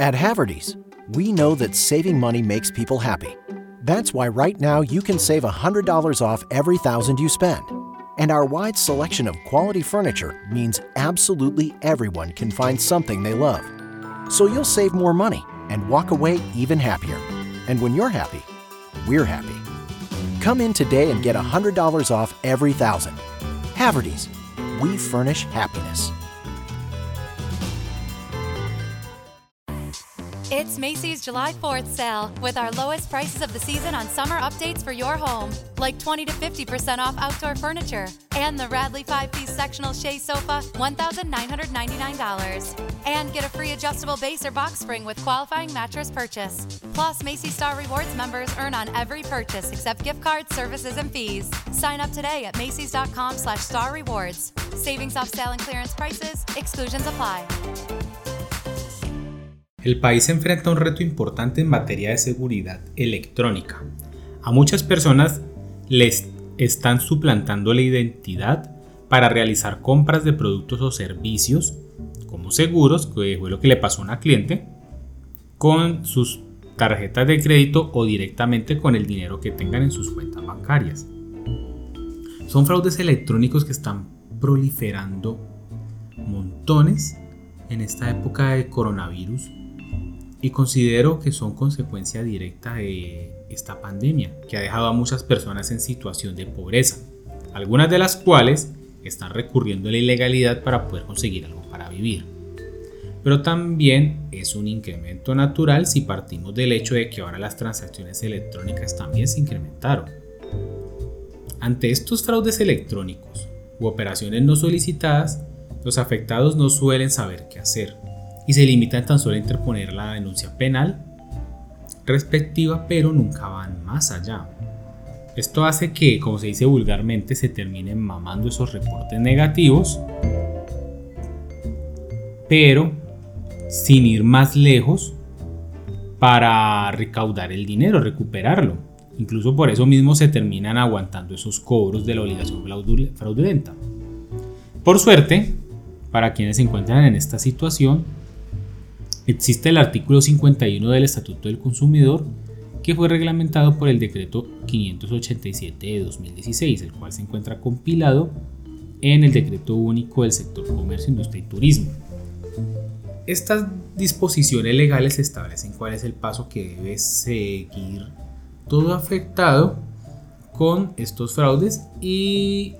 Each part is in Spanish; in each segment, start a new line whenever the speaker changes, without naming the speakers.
At Haverty's, we know that saving money makes people happy. That's why right now you can save $100 off every thousand you spend. And our wide selection of quality furniture means absolutely everyone can find something they love. So you'll save more money and walk away even happier. And when you're happy, we're happy. Come in today and get $100 off every thousand. Haverty's, we furnish happiness.
Macy's July 4th sale with our lowest prices of the season on summer updates for your home, like 20 to 50% off outdoor furniture and the Radley 5 piece sectional Shea sofa, $1,999. And get a free adjustable base or box spring with qualifying mattress purchase. Plus, Macy's Star Rewards members earn on every purchase except gift cards, services, and fees. Sign up today at Macy's.com slash star rewards. Savings off sale and clearance prices, exclusions apply.
El país enfrenta un reto importante en materia de seguridad electrónica. A muchas personas les están suplantando la identidad para realizar compras de productos o servicios, como seguros, que fue lo que le pasó a una cliente, con sus tarjetas de crédito o directamente con el dinero que tengan en sus cuentas bancarias. Son fraudes electrónicos que están proliferando montones en esta época de coronavirus y considero que son consecuencia directa de esta pandemia que ha dejado a muchas personas en situación de pobreza, algunas de las cuales están recurriendo a la ilegalidad para poder conseguir algo para vivir. Pero también es un incremento natural si partimos del hecho de que ahora las transacciones electrónicas también se incrementaron. Ante estos fraudes electrónicos u operaciones no solicitadas, los afectados no suelen saber qué hacer y se limitan tan solo a interponer la denuncia penal respectiva, pero nunca van más allá. Esto hace que, como se dice vulgarmente, se terminen mamando esos reportes negativos, pero sin ir más lejos para recaudar el dinero, recuperarlo. Incluso por eso mismo se terminan aguantando esos cobros de la obligación fraudulenta. Por suerte, para quienes se encuentran en esta situación, Existe el artículo 51 del Estatuto del Consumidor que fue reglamentado por el decreto 587 de 2016, el cual se encuentra compilado en el decreto único del sector comercio, industria y turismo. Estas disposiciones legales establecen cuál es el paso que debe seguir todo afectado con estos fraudes y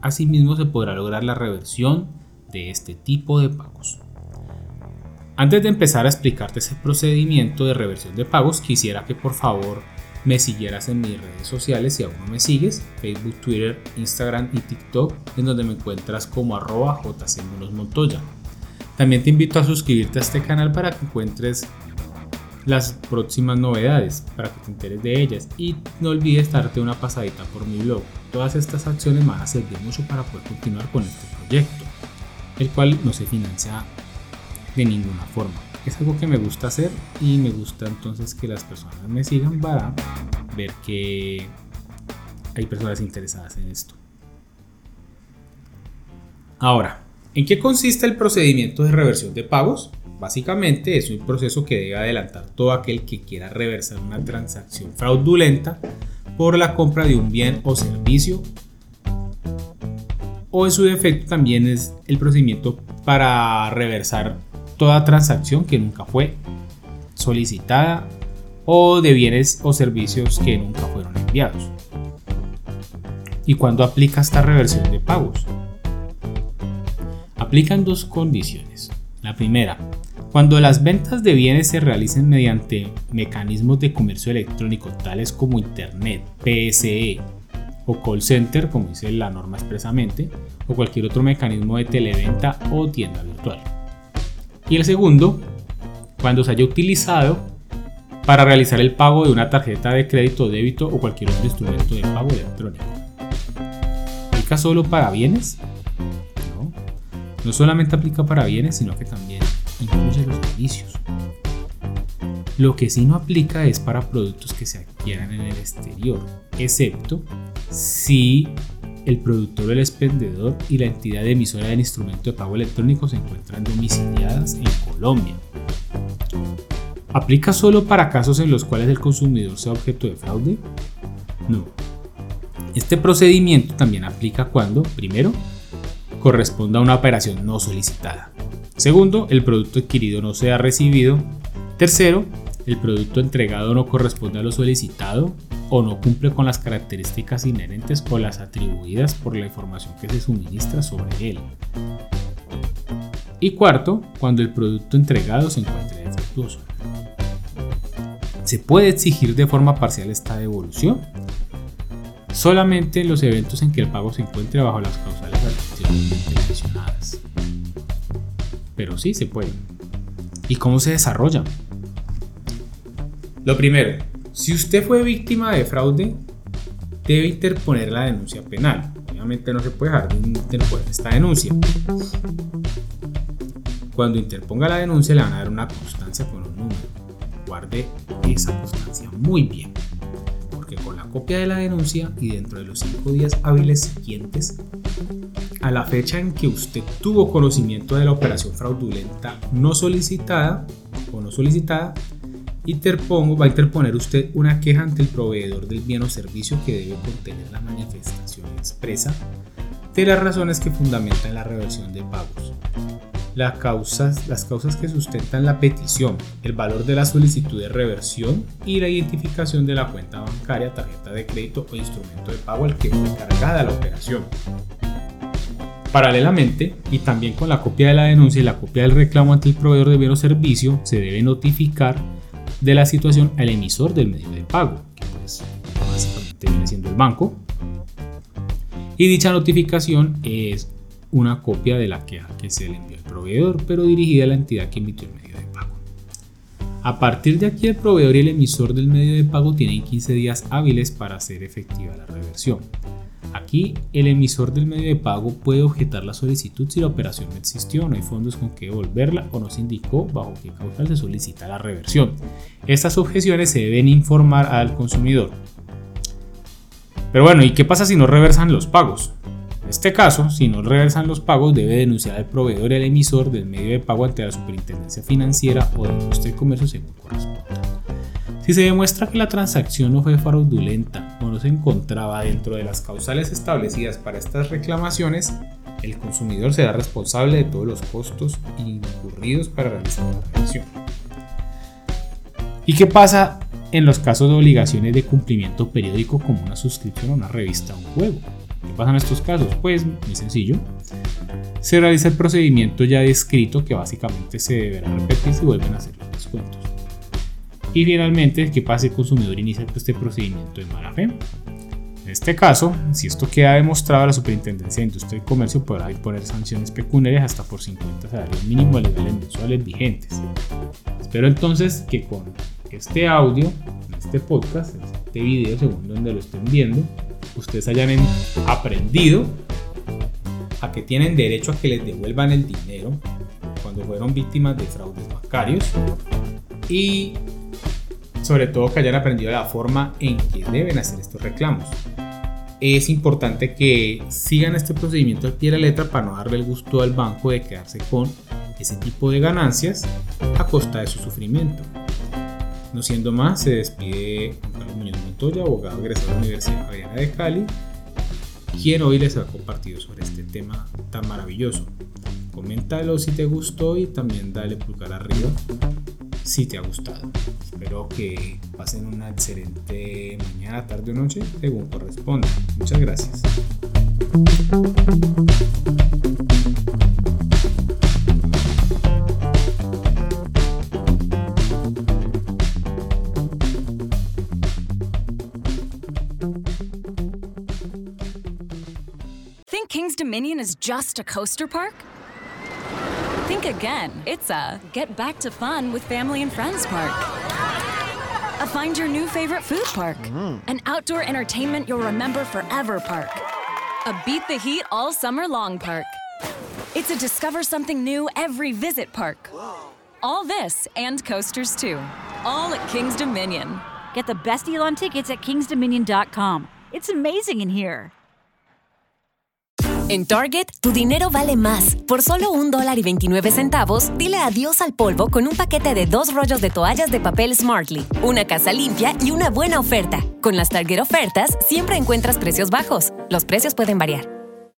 asimismo se podrá lograr la reversión de este tipo de pagos. Antes de empezar a explicarte ese procedimiento de reversión de pagos, quisiera que por favor me siguieras en mis redes sociales si aún no me sigues, Facebook, Twitter, Instagram y TikTok, en donde me encuentras como arroba Montoya. También te invito a suscribirte a este canal para que encuentres las próximas novedades, para que te enteres de ellas y no olvides darte una pasadita por mi blog. Todas estas acciones me van a servir mucho para poder continuar con este proyecto, el cual no se financia de ninguna forma. Es algo que me gusta hacer y me gusta entonces que las personas me sigan para ver que hay personas interesadas en esto. Ahora, ¿en qué consiste el procedimiento de reversión de pagos? Básicamente es un proceso que debe adelantar todo aquel que quiera reversar una transacción fraudulenta por la compra de un bien o servicio o en su defecto también es el procedimiento para reversar toda transacción que nunca fue solicitada o de bienes o servicios que nunca fueron enviados. ¿Y cuándo aplica esta reversión de pagos? Aplican dos condiciones. La primera, cuando las ventas de bienes se realicen mediante mecanismos de comercio electrónico tales como Internet, PSE o call center, como dice la norma expresamente, o cualquier otro mecanismo de televenta o tienda virtual. Y el segundo, cuando se haya utilizado para realizar el pago de una tarjeta de crédito, débito o cualquier otro instrumento de pago electrónico. ¿Aplica solo para bienes? No. No solamente aplica para bienes, sino que también incluye los servicios. Lo que sí no aplica es para productos que se adquieran en el exterior, excepto si el productor, el expendedor y la entidad emisora del instrumento de pago electrónico se encuentran domiciliadas en Colombia. ¿Aplica solo para casos en los cuales el consumidor sea objeto de fraude? No. Este procedimiento también aplica cuando, primero, corresponda a una operación no solicitada. Segundo, el producto adquirido no sea recibido. Tercero, el producto entregado no corresponde a lo solicitado o no cumple con las características inherentes o las atribuidas por la información que se suministra sobre él. Y cuarto, cuando el producto entregado se encuentre defectuoso. ¿Se puede exigir de forma parcial esta devolución? Solamente en los eventos en que el pago se encuentre bajo las causales anteriormente mencionadas. Pero sí se puede. ¿Y cómo se desarrolla? Lo primero, si usted fue víctima de fraude, debe interponer la denuncia penal. Obviamente no se puede dejar de interponer esta denuncia. Cuando interponga la denuncia le van a dar una constancia con un número. Guarde esa constancia muy bien. Porque con la copia de la denuncia y dentro de los cinco días hábiles siguientes a la fecha en que usted tuvo conocimiento de la operación fraudulenta no solicitada o no solicitada, interpongo, va a interponer usted una queja ante el proveedor del bien o servicio que debe contener la manifestación expresa de las razones que fundamentan la reversión de pagos. Las causas, las causas que sustentan la petición, el valor de la solicitud de reversión y la identificación de la cuenta bancaria, tarjeta de crédito o instrumento de pago al que fue cargada la operación. Paralelamente, y también con la copia de la denuncia y la copia del reclamo ante el proveedor de bien o servicio, se debe notificar de la situación al emisor del medio de pago, que pues básicamente viene siendo el banco. Y dicha notificación es una copia de la queja que se le envió al proveedor, pero dirigida a la entidad que emitió el medio de pago. A partir de aquí, el proveedor y el emisor del medio de pago tienen 15 días hábiles para hacer efectiva la reversión. Aquí, el emisor del medio de pago puede objetar la solicitud si la operación no existió, no hay fondos con que devolverla o no se indicó bajo qué causa se solicita la reversión. Estas objeciones se deben informar al consumidor. Pero bueno, ¿y qué pasa si no reversan los pagos? En este caso, si no reversan los pagos, debe denunciar al proveedor y al emisor del medio de pago ante la Superintendencia Financiera o de Industria y Comercio según corresponda. Si se demuestra que la transacción no fue fraudulenta o no se encontraba dentro de las causales establecidas para estas reclamaciones, el consumidor será responsable de todos los costos incurridos para realizar la revisión. ¿Y qué pasa en los casos de obligaciones de cumplimiento periódico como una suscripción a una revista o un juego? ¿Qué pasa en estos casos? Pues muy sencillo. Se realiza el procedimiento ya descrito que básicamente se deberá repetir si vuelven a hacer los descuentos. Y finalmente, ¿qué pasa si el consumidor inicia este procedimiento de mala fe? En este caso, si esto queda demostrado, la Superintendencia de Industria y Comercio podrá imponer sanciones pecuniarias hasta por 50 salarios mínimos legales mensuales vigentes. Espero entonces que con este audio, este podcast, este video, según donde lo estén viendo, ustedes hayan aprendido a que tienen derecho a que les devuelvan el dinero cuando fueron víctimas de fraudes bancarios y sobre todo que hayan aprendido la forma en que deben hacer estos reclamos. Es importante que sigan este procedimiento al pie de la letra para no darle el gusto al banco de quedarse con ese tipo de ganancias a costa de su sufrimiento. No siendo más, se despide Carlos Muñoz Montoya, abogado egresado de la Universidad Javeriana de Cali, quien hoy les ha compartido sobre este tema tan maravilloso. Coméntalo si te gustó y también dale pulgar arriba si te ha gustado. Espero que pasen una excelente mañana, tarde o noche, según corresponda. Muchas gracias.
King's is just a coaster park? Think again. It's a get back to fun with family and friends park. A find your new favorite food park. Mm-hmm. An outdoor entertainment you'll remember forever park. A beat the heat all summer long park. It's a discover something new every visit park. All this and coasters too. All at King's Dominion.
Get the best deal on tickets at kingsdominion.com. It's amazing in here. En Target, tu dinero vale más. Por solo un dólar y 29 centavos, dile adiós al polvo con un paquete de dos rollos de toallas de papel Smartly, una casa limpia y una buena oferta. Con las Target ofertas, siempre encuentras precios bajos. Los precios pueden variar.